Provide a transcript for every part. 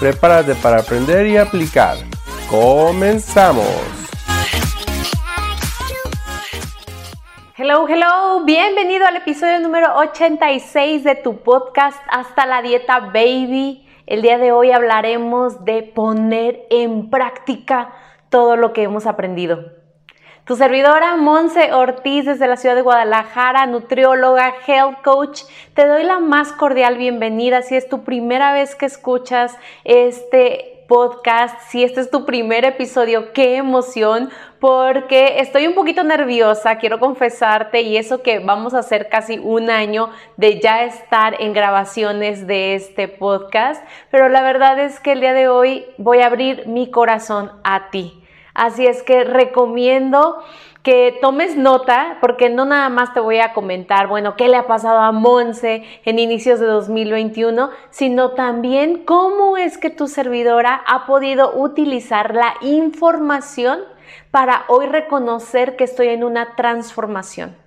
Prepárate para aprender y aplicar. ¡Comenzamos! Hello, hello, bienvenido al episodio número 86 de tu podcast Hasta la Dieta Baby. El día de hoy hablaremos de poner en práctica todo lo que hemos aprendido. Tu servidora Monse Ortiz desde la ciudad de Guadalajara, nutrióloga, health coach, te doy la más cordial bienvenida. Si es tu primera vez que escuchas este podcast, si este es tu primer episodio, qué emoción, porque estoy un poquito nerviosa, quiero confesarte, y eso que vamos a hacer casi un año de ya estar en grabaciones de este podcast, pero la verdad es que el día de hoy voy a abrir mi corazón a ti Así es que recomiendo que tomes nota, porque no nada más te voy a comentar, bueno, qué le ha pasado a Monse en inicios de 2021, sino también cómo es que tu servidora ha podido utilizar la información para hoy reconocer que estoy en una transformación.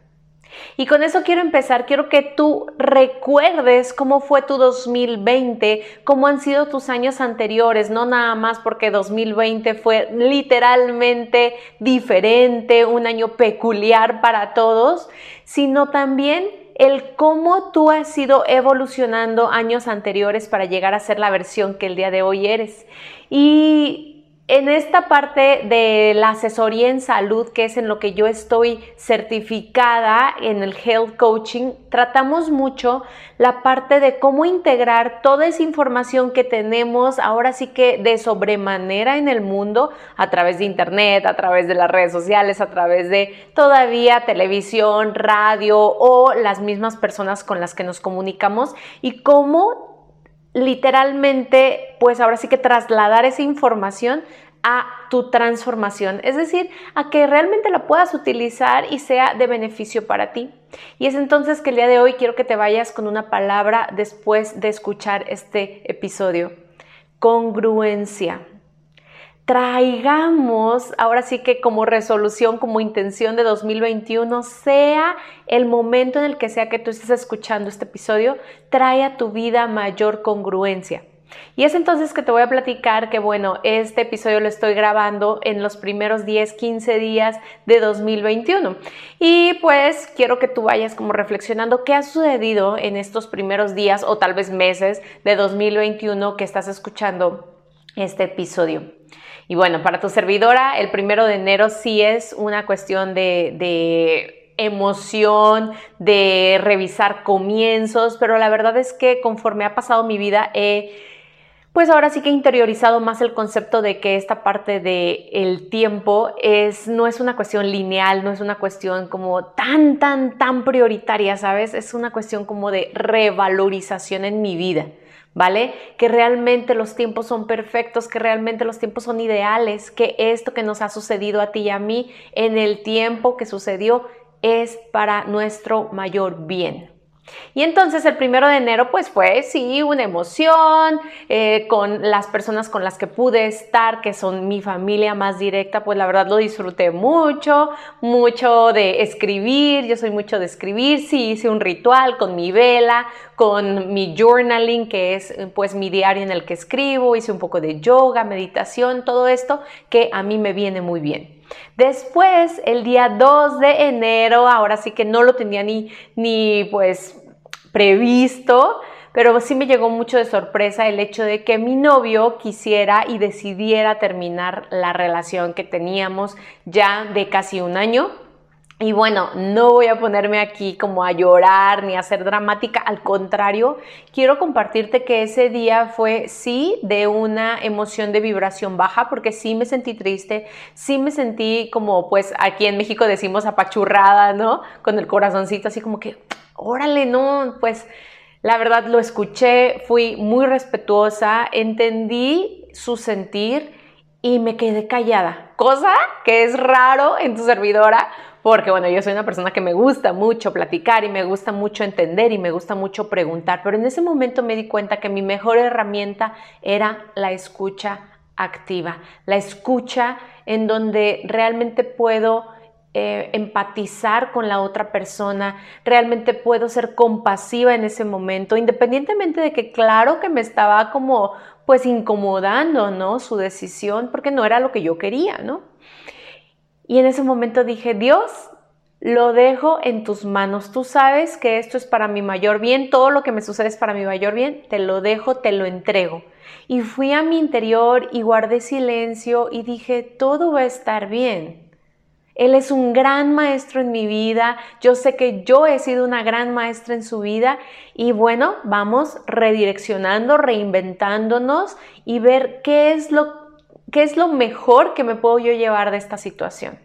Y con eso quiero empezar, quiero que tú recuerdes cómo fue tu 2020, cómo han sido tus años anteriores, no nada más porque 2020 fue literalmente diferente, un año peculiar para todos, sino también el cómo tú has ido evolucionando años anteriores para llegar a ser la versión que el día de hoy eres. Y en esta parte de la asesoría en salud, que es en lo que yo estoy certificada en el health coaching, tratamos mucho la parte de cómo integrar toda esa información que tenemos ahora sí que de sobremanera en el mundo a través de internet, a través de las redes sociales, a través de todavía televisión, radio o las mismas personas con las que nos comunicamos y cómo literalmente, pues ahora sí que trasladar esa información a tu transformación, es decir, a que realmente la puedas utilizar y sea de beneficio para ti. Y es entonces que el día de hoy quiero que te vayas con una palabra después de escuchar este episodio. Congruencia. Traigamos, ahora sí que como resolución, como intención de 2021, sea el momento en el que sea que tú estés escuchando este episodio, trae a tu vida mayor congruencia. Y es entonces que te voy a platicar que, bueno, este episodio lo estoy grabando en los primeros 10, 15 días de 2021. Y pues quiero que tú vayas como reflexionando qué ha sucedido en estos primeros días o tal vez meses de 2021 que estás escuchando este episodio. Y bueno, para tu servidora, el primero de enero sí es una cuestión de, emoción, de revisar comienzos, pero la verdad es que conforme ha pasado mi vida he pues ahora sí que he interiorizado más el concepto de que esta parte del el tiempo es, no es una cuestión lineal, no es una cuestión como tan, tan, tan prioritaria, ¿sabes? Es una cuestión como de revalorización en mi vida. ¿Vale? Que realmente los tiempos son perfectos, que realmente los tiempos son ideales, que esto que nos ha sucedido a ti y a mí en el tiempo que sucedió es para nuestro mayor bien. Y entonces el primero de enero pues fue sí una emoción eh, con las personas con las que pude estar, que son mi familia más directa, pues la verdad lo disfruté mucho, mucho de escribir, yo soy mucho de escribir, sí hice un ritual con mi vela, con mi journaling, que es pues mi diario en el que escribo, hice un poco de yoga, meditación, todo esto que a mí me viene muy bien. Después, el día 2 de enero, ahora sí que no lo tenía ni, ni pues previsto, pero sí me llegó mucho de sorpresa el hecho de que mi novio quisiera y decidiera terminar la relación que teníamos ya de casi un año. Y bueno, no voy a ponerme aquí como a llorar ni a ser dramática, al contrario, quiero compartirte que ese día fue sí de una emoción de vibración baja, porque sí me sentí triste, sí me sentí como pues aquí en México decimos apachurrada, ¿no? Con el corazoncito así como que, órale, no, pues la verdad lo escuché, fui muy respetuosa, entendí su sentir y me quedé callada, cosa que es raro en tu servidora, porque bueno, yo soy una persona que me gusta mucho platicar y me gusta mucho entender y me gusta mucho preguntar, pero en ese momento me di cuenta que mi mejor herramienta era la escucha activa, la escucha en donde realmente puedo eh, empatizar con la otra persona, realmente puedo ser compasiva en ese momento, independientemente de que claro que me estaba como pues incomodando, ¿no? Su decisión porque no era lo que yo quería, ¿no? Y en ese momento dije, Dios, lo dejo en tus manos. Tú sabes que esto es para mi mayor bien, todo lo que me sucede es para mi mayor bien, te lo dejo, te lo entrego. Y fui a mi interior y guardé silencio y dije, todo va a estar bien. Él es un gran maestro en mi vida, yo sé que yo he sido una gran maestra en su vida y bueno, vamos redireccionando, reinventándonos y ver qué es lo, qué es lo mejor que me puedo yo llevar de esta situación.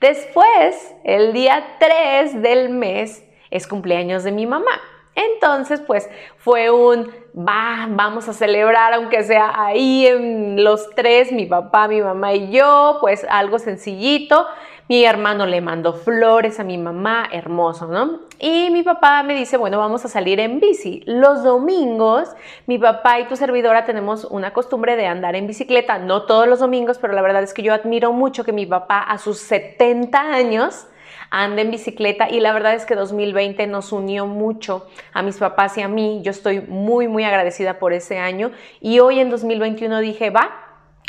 Después, el día 3 del mes, es cumpleaños de mi mamá. Entonces, pues fue un, va, vamos a celebrar, aunque sea ahí en los tres, mi papá, mi mamá y yo, pues algo sencillito. Mi hermano le mandó flores a mi mamá, hermoso, ¿no? Y mi papá me dice, bueno, vamos a salir en bici. Los domingos, mi papá y tu servidora tenemos una costumbre de andar en bicicleta, no todos los domingos, pero la verdad es que yo admiro mucho que mi papá a sus 70 años anda en bicicleta y la verdad es que 2020 nos unió mucho a mis papás y a mí. Yo estoy muy, muy agradecida por ese año y hoy en 2021 dije, va,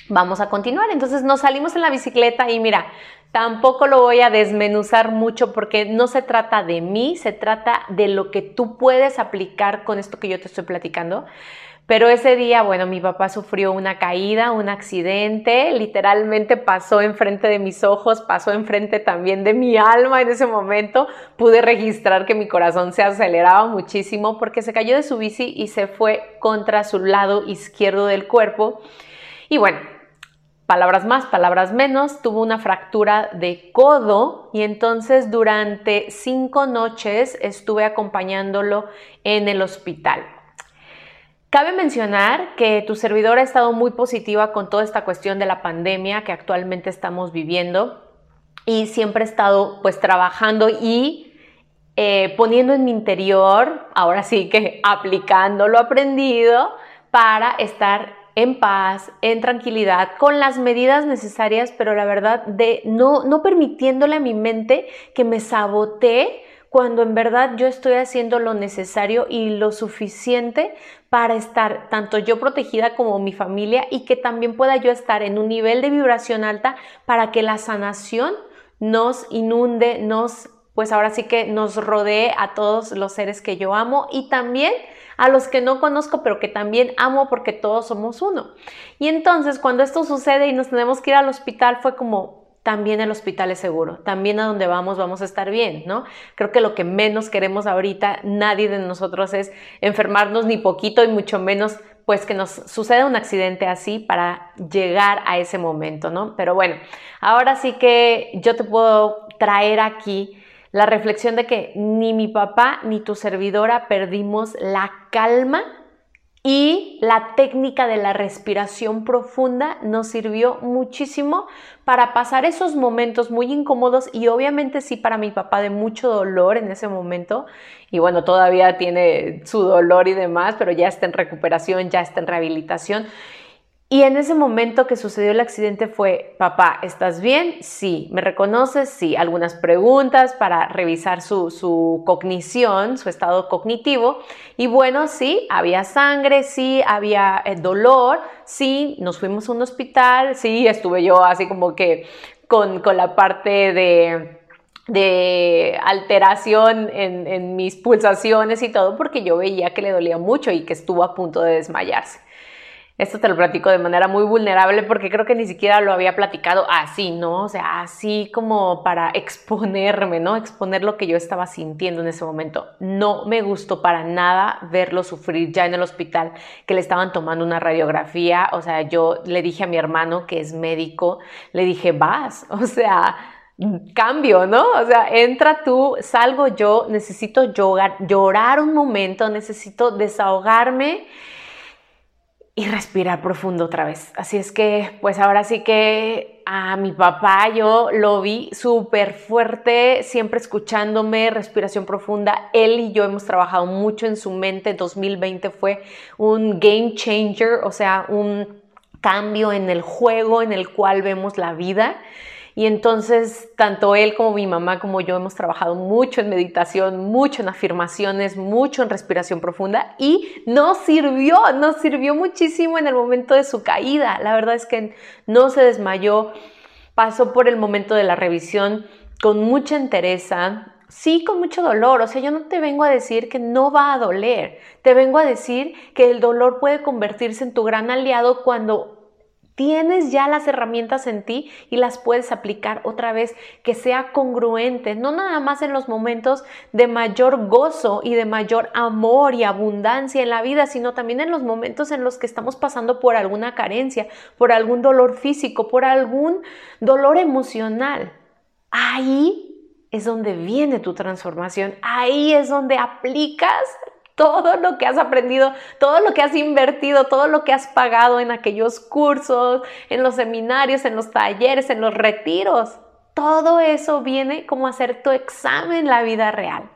vamos a continuar. Entonces nos salimos en la bicicleta y mira, tampoco lo voy a desmenuzar mucho porque no se trata de mí, se trata de lo que tú puedes aplicar con esto que yo te estoy platicando. Pero ese día, bueno, mi papá sufrió una caída, un accidente, literalmente pasó enfrente de mis ojos, pasó enfrente también de mi alma en ese momento. Pude registrar que mi corazón se aceleraba muchísimo porque se cayó de su bici y se fue contra su lado izquierdo del cuerpo. Y bueno, palabras más, palabras menos, tuvo una fractura de codo y entonces durante cinco noches estuve acompañándolo en el hospital. Cabe mencionar que tu servidora ha estado muy positiva con toda esta cuestión de la pandemia que actualmente estamos viviendo y siempre he estado pues trabajando y eh, poniendo en mi interior, ahora sí que aplicando lo aprendido para estar en paz, en tranquilidad, con las medidas necesarias, pero la verdad de no, no permitiéndole a mi mente que me sabotee cuando en verdad yo estoy haciendo lo necesario y lo suficiente para estar tanto yo protegida como mi familia y que también pueda yo estar en un nivel de vibración alta para que la sanación nos inunde, nos, pues ahora sí que nos rodee a todos los seres que yo amo y también a los que no conozco, pero que también amo porque todos somos uno. Y entonces cuando esto sucede y nos tenemos que ir al hospital fue como, también el hospital es seguro, también a donde vamos vamos a estar bien, ¿no? Creo que lo que menos queremos ahorita, nadie de nosotros es enfermarnos ni poquito y mucho menos pues que nos suceda un accidente así para llegar a ese momento, ¿no? Pero bueno, ahora sí que yo te puedo traer aquí la reflexión de que ni mi papá ni tu servidora perdimos la calma y la técnica de la respiración profunda nos sirvió muchísimo para pasar esos momentos muy incómodos y obviamente sí para mi papá de mucho dolor en ese momento. Y bueno, todavía tiene su dolor y demás, pero ya está en recuperación, ya está en rehabilitación y en ese momento que sucedió el accidente fue, papá, ¿estás bien? Sí. ¿Me reconoces? Sí. Algunas preguntas para revisar su, cognición, su estado cognitivo. Y bueno, sí, había sangre, sí, había eh, dolor, sí, nos fuimos a un hospital, sí, estuve yo así como que con, la parte de de alteración en, en, mis pulsaciones y todo porque yo veía que le dolía mucho y que estuvo a punto de desmayarse. Esto te lo platico de manera muy vulnerable porque creo que ni siquiera lo había platicado así, ¿no? O sea, así como para exponerme, ¿no? Exponer lo que yo estaba sintiendo en ese momento. No me gustó para nada verlo sufrir ya en el hospital, que le estaban tomando una radiografía. O sea, yo le dije a mi hermano, que es médico, le dije, vas, o sea, cambio, ¿no? O sea, entra tú, salgo yo, necesito llorar, llorar un momento, necesito desahogarme y respirar profundo otra vez. Así es que, pues ahora sí que a mi papá yo lo vi súper fuerte, siempre escuchándome, respiración profunda. Él y yo hemos trabajado mucho en su mente. 2020 fue un game changer, o sea, un cambio en el juego en el cual vemos la vida. Y entonces, tanto él como mi mamá como yo hemos trabajado mucho en meditación, mucho en afirmaciones, mucho en respiración profunda y nos sirvió, nos sirvió muchísimo en el momento de su caída. La verdad es que no se desmayó, pasó por el momento de la revisión con mucha entereza, sí con mucho dolor. O sea, yo no te vengo a decir que no va a doler. Te vengo a decir que el dolor puede convertirse en tu gran aliado cuando Tienes ya las herramientas en ti y las puedes aplicar otra vez que sea congruente, no nada más en los momentos de mayor gozo y de mayor amor y abundancia en la vida, sino también en los momentos en los que estamos pasando por alguna carencia, por algún dolor físico, por algún dolor emocional. Ahí es donde viene tu transformación, ahí es donde aplicas todo lo que has aprendido, todo lo que has invertido, todo lo que has pagado en aquellos cursos, en los seminarios, en los talleres, en los retiros. Todo eso viene como a hacer tu examen en la vida real.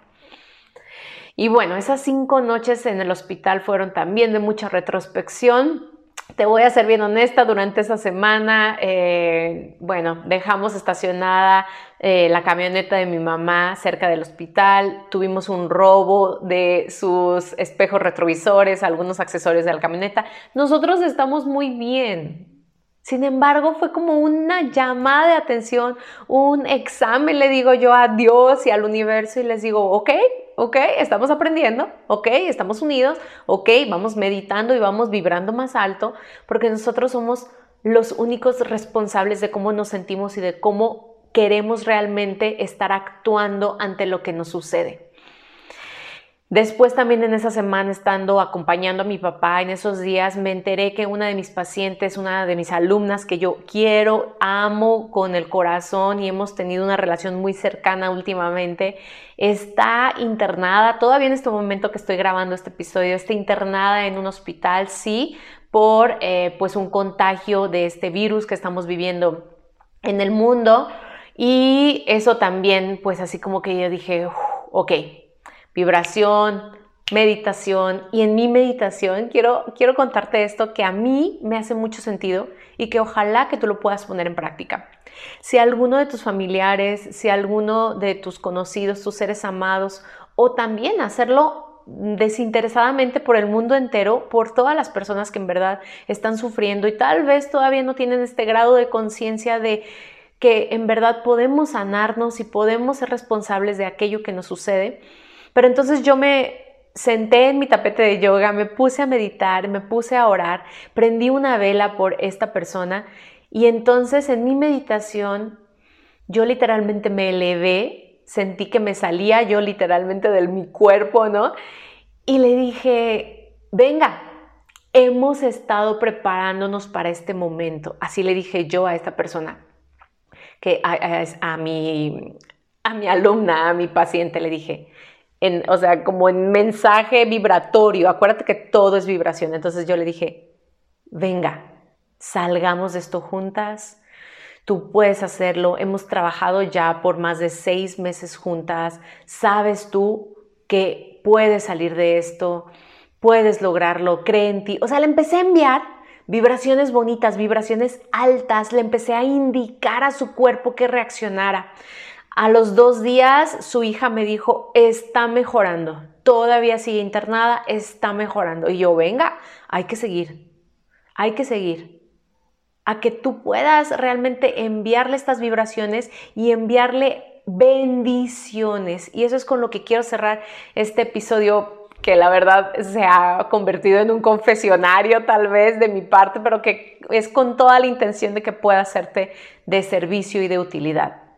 Y bueno, esas cinco noches en el hospital fueron también de mucha retrospección. Te voy a ser bien honesta, durante esa semana, eh, bueno, dejamos estacionada eh, la camioneta de mi mamá cerca del hospital, tuvimos un robo de sus espejos retrovisores, algunos accesorios de la camioneta. Nosotros estamos muy bien. Sin embargo, fue como una llamada de atención, un examen, le digo yo a Dios y al universo y les digo, ok, ok, estamos aprendiendo, ok, estamos unidos, ok, vamos meditando y vamos vibrando más alto, porque nosotros somos los únicos responsables de cómo nos sentimos y de cómo queremos realmente estar actuando ante lo que nos sucede. Después también en esa semana estando acompañando a mi papá en esos días me enteré que una de mis pacientes, una de mis alumnas que yo quiero, amo con el corazón y hemos tenido una relación muy cercana últimamente, está internada, todavía en este momento que estoy grabando este episodio, está internada en un hospital, sí, por eh, pues un contagio de este virus que estamos viviendo en el mundo. Y eso también, pues así como que yo dije, ok, vibración, meditación. Y en mi meditación quiero, quiero contarte esto que a mí me hace mucho sentido y que ojalá que tú lo puedas poner en práctica. Si alguno de tus familiares, si alguno de tus conocidos, tus seres amados, o también hacerlo desinteresadamente por el mundo entero, por todas las personas que en verdad están sufriendo y tal vez todavía no tienen este grado de conciencia de que en verdad podemos sanarnos y podemos ser responsables de aquello que nos sucede. Pero entonces yo me senté en mi tapete de yoga, me puse a meditar, me puse a orar, prendí una vela por esta persona y entonces en mi meditación yo literalmente me elevé, sentí que me salía yo literalmente de mi cuerpo, ¿no? Y le dije, venga, hemos estado preparándonos para este momento. Así le dije yo a esta persona que a, mi, a mi alumna, a mi paciente, le dije, o sea, como en mensaje vibratorio, acuérdate que todo es vibración. Entonces yo le dije, venga, salgamos de esto juntas, tú puedes hacerlo, hemos trabajado ya por más de seis meses juntas, sabes tú que puedes salir de esto, puedes lograrlo, cree en ti. O sea, le empecé a enviar vibraciones bonitas, vibraciones altas, le empecé a indicar a su cuerpo que reaccionara. A los dos días su hija me dijo, está mejorando, todavía sigue internada, está mejorando. Y yo, venga, hay que seguir, hay que seguir. A que tú puedas realmente enviarle estas vibraciones y enviarle bendiciones. Y eso es con lo que quiero cerrar este episodio que la verdad se ha convertido en un confesionario tal vez de mi parte, pero que es con toda la intención de que pueda hacerte de servicio y de utilidad.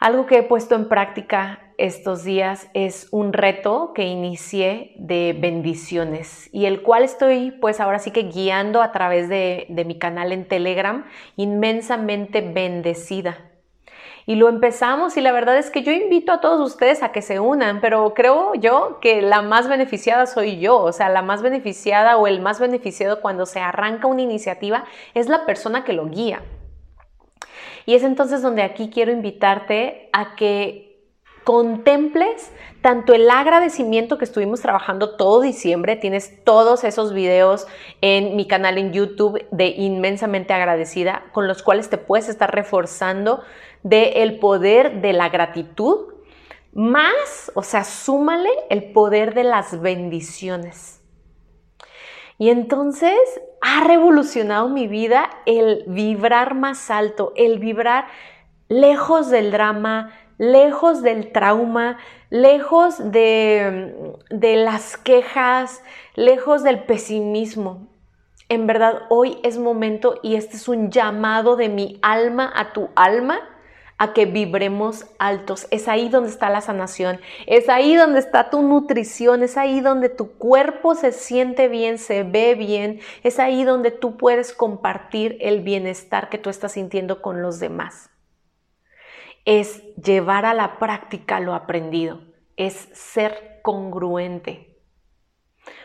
Algo que he puesto en práctica estos días es un reto que inicié de bendiciones y el cual estoy pues ahora sí que guiando a través de, de mi canal en Telegram, inmensamente bendecida. Y lo empezamos y la verdad es que yo invito a todos ustedes a que se unan, pero creo yo que la más beneficiada soy yo, o sea, la más beneficiada o el más beneficiado cuando se arranca una iniciativa es la persona que lo guía. Y es entonces donde aquí quiero invitarte a que contemples tanto el agradecimiento que estuvimos trabajando todo diciembre, tienes todos esos videos en mi canal en YouTube de inmensamente agradecida, con los cuales te puedes estar reforzando del poder de la gratitud, más, o sea, súmale el poder de las bendiciones. Y entonces ha revolucionado mi vida el vibrar más alto, el vibrar lejos del drama, lejos del trauma, lejos de, de las quejas, lejos del pesimismo. En verdad, hoy es momento y este es un llamado de mi alma a tu alma a que vibremos altos. Es ahí donde está la sanación, es ahí donde está tu nutrición, es ahí donde tu cuerpo se siente bien, se ve bien, es ahí donde tú puedes compartir el bienestar que tú estás sintiendo con los demás. Es llevar a la práctica lo aprendido, es ser congruente.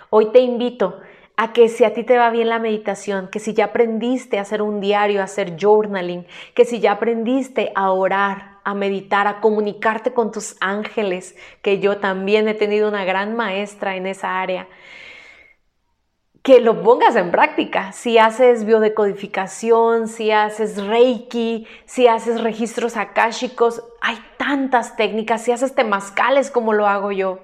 Hoy te invito a que si a ti te va bien la meditación, que si ya aprendiste a hacer un diario, a hacer journaling, que si ya aprendiste a orar, a meditar, a comunicarte con tus ángeles, que yo también he tenido una gran maestra en esa área, que lo pongas en práctica. Si haces biodecodificación, si haces reiki, si haces registros akáshicos, hay tantas técnicas. Si haces temazcales como lo hago yo,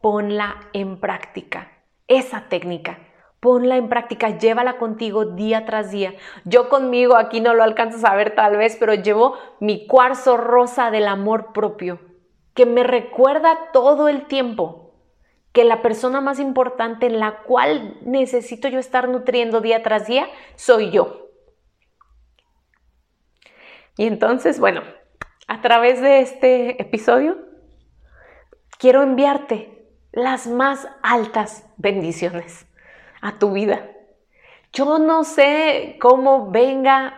ponla en práctica. Esa técnica, ponla en práctica, llévala contigo día tras día. Yo conmigo, aquí no lo alcanzas a ver tal vez, pero llevo mi cuarzo rosa del amor propio, que me recuerda todo el tiempo que la persona más importante en la cual necesito yo estar nutriendo día tras día soy yo. Y entonces, bueno, a través de este episodio, quiero enviarte las más altas bendiciones a tu vida. Yo no sé cómo venga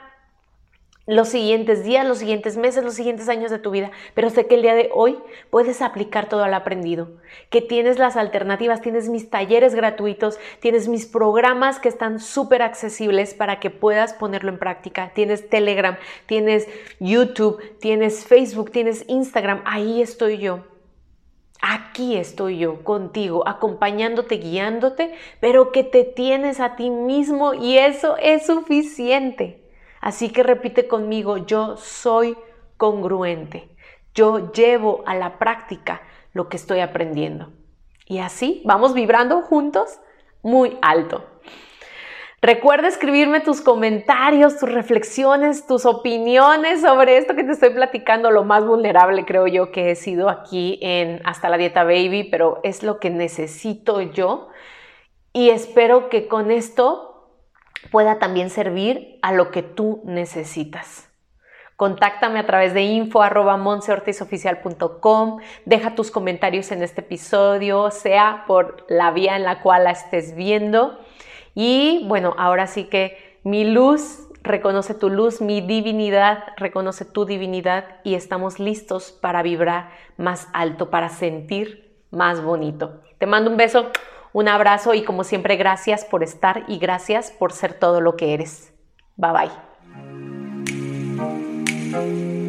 los siguientes días, los siguientes meses, los siguientes años de tu vida, pero sé que el día de hoy puedes aplicar todo lo aprendido, que tienes las alternativas, tienes mis talleres gratuitos, tienes mis programas que están súper accesibles para que puedas ponerlo en práctica, tienes Telegram, tienes YouTube, tienes Facebook, tienes Instagram, ahí estoy yo. Aquí estoy yo contigo, acompañándote, guiándote, pero que te tienes a ti mismo y eso es suficiente. Así que repite conmigo, yo soy congruente. Yo llevo a la práctica lo que estoy aprendiendo. Y así vamos vibrando juntos muy alto. Recuerda escribirme tus comentarios, tus reflexiones, tus opiniones sobre esto que te estoy platicando, lo más vulnerable creo yo que he sido aquí en Hasta la Dieta Baby, pero es lo que necesito yo y espero que con esto pueda también servir a lo que tú necesitas. Contáctame a través de info deja tus comentarios en este episodio, sea por la vía en la cual la estés viendo. Y bueno, ahora sí que mi luz reconoce tu luz, mi divinidad reconoce tu divinidad y estamos listos para vibrar más alto, para sentir más bonito. Te mando un beso un abrazo y como siempre gracias por estar y gracias por ser todo lo que eres. Bye bye.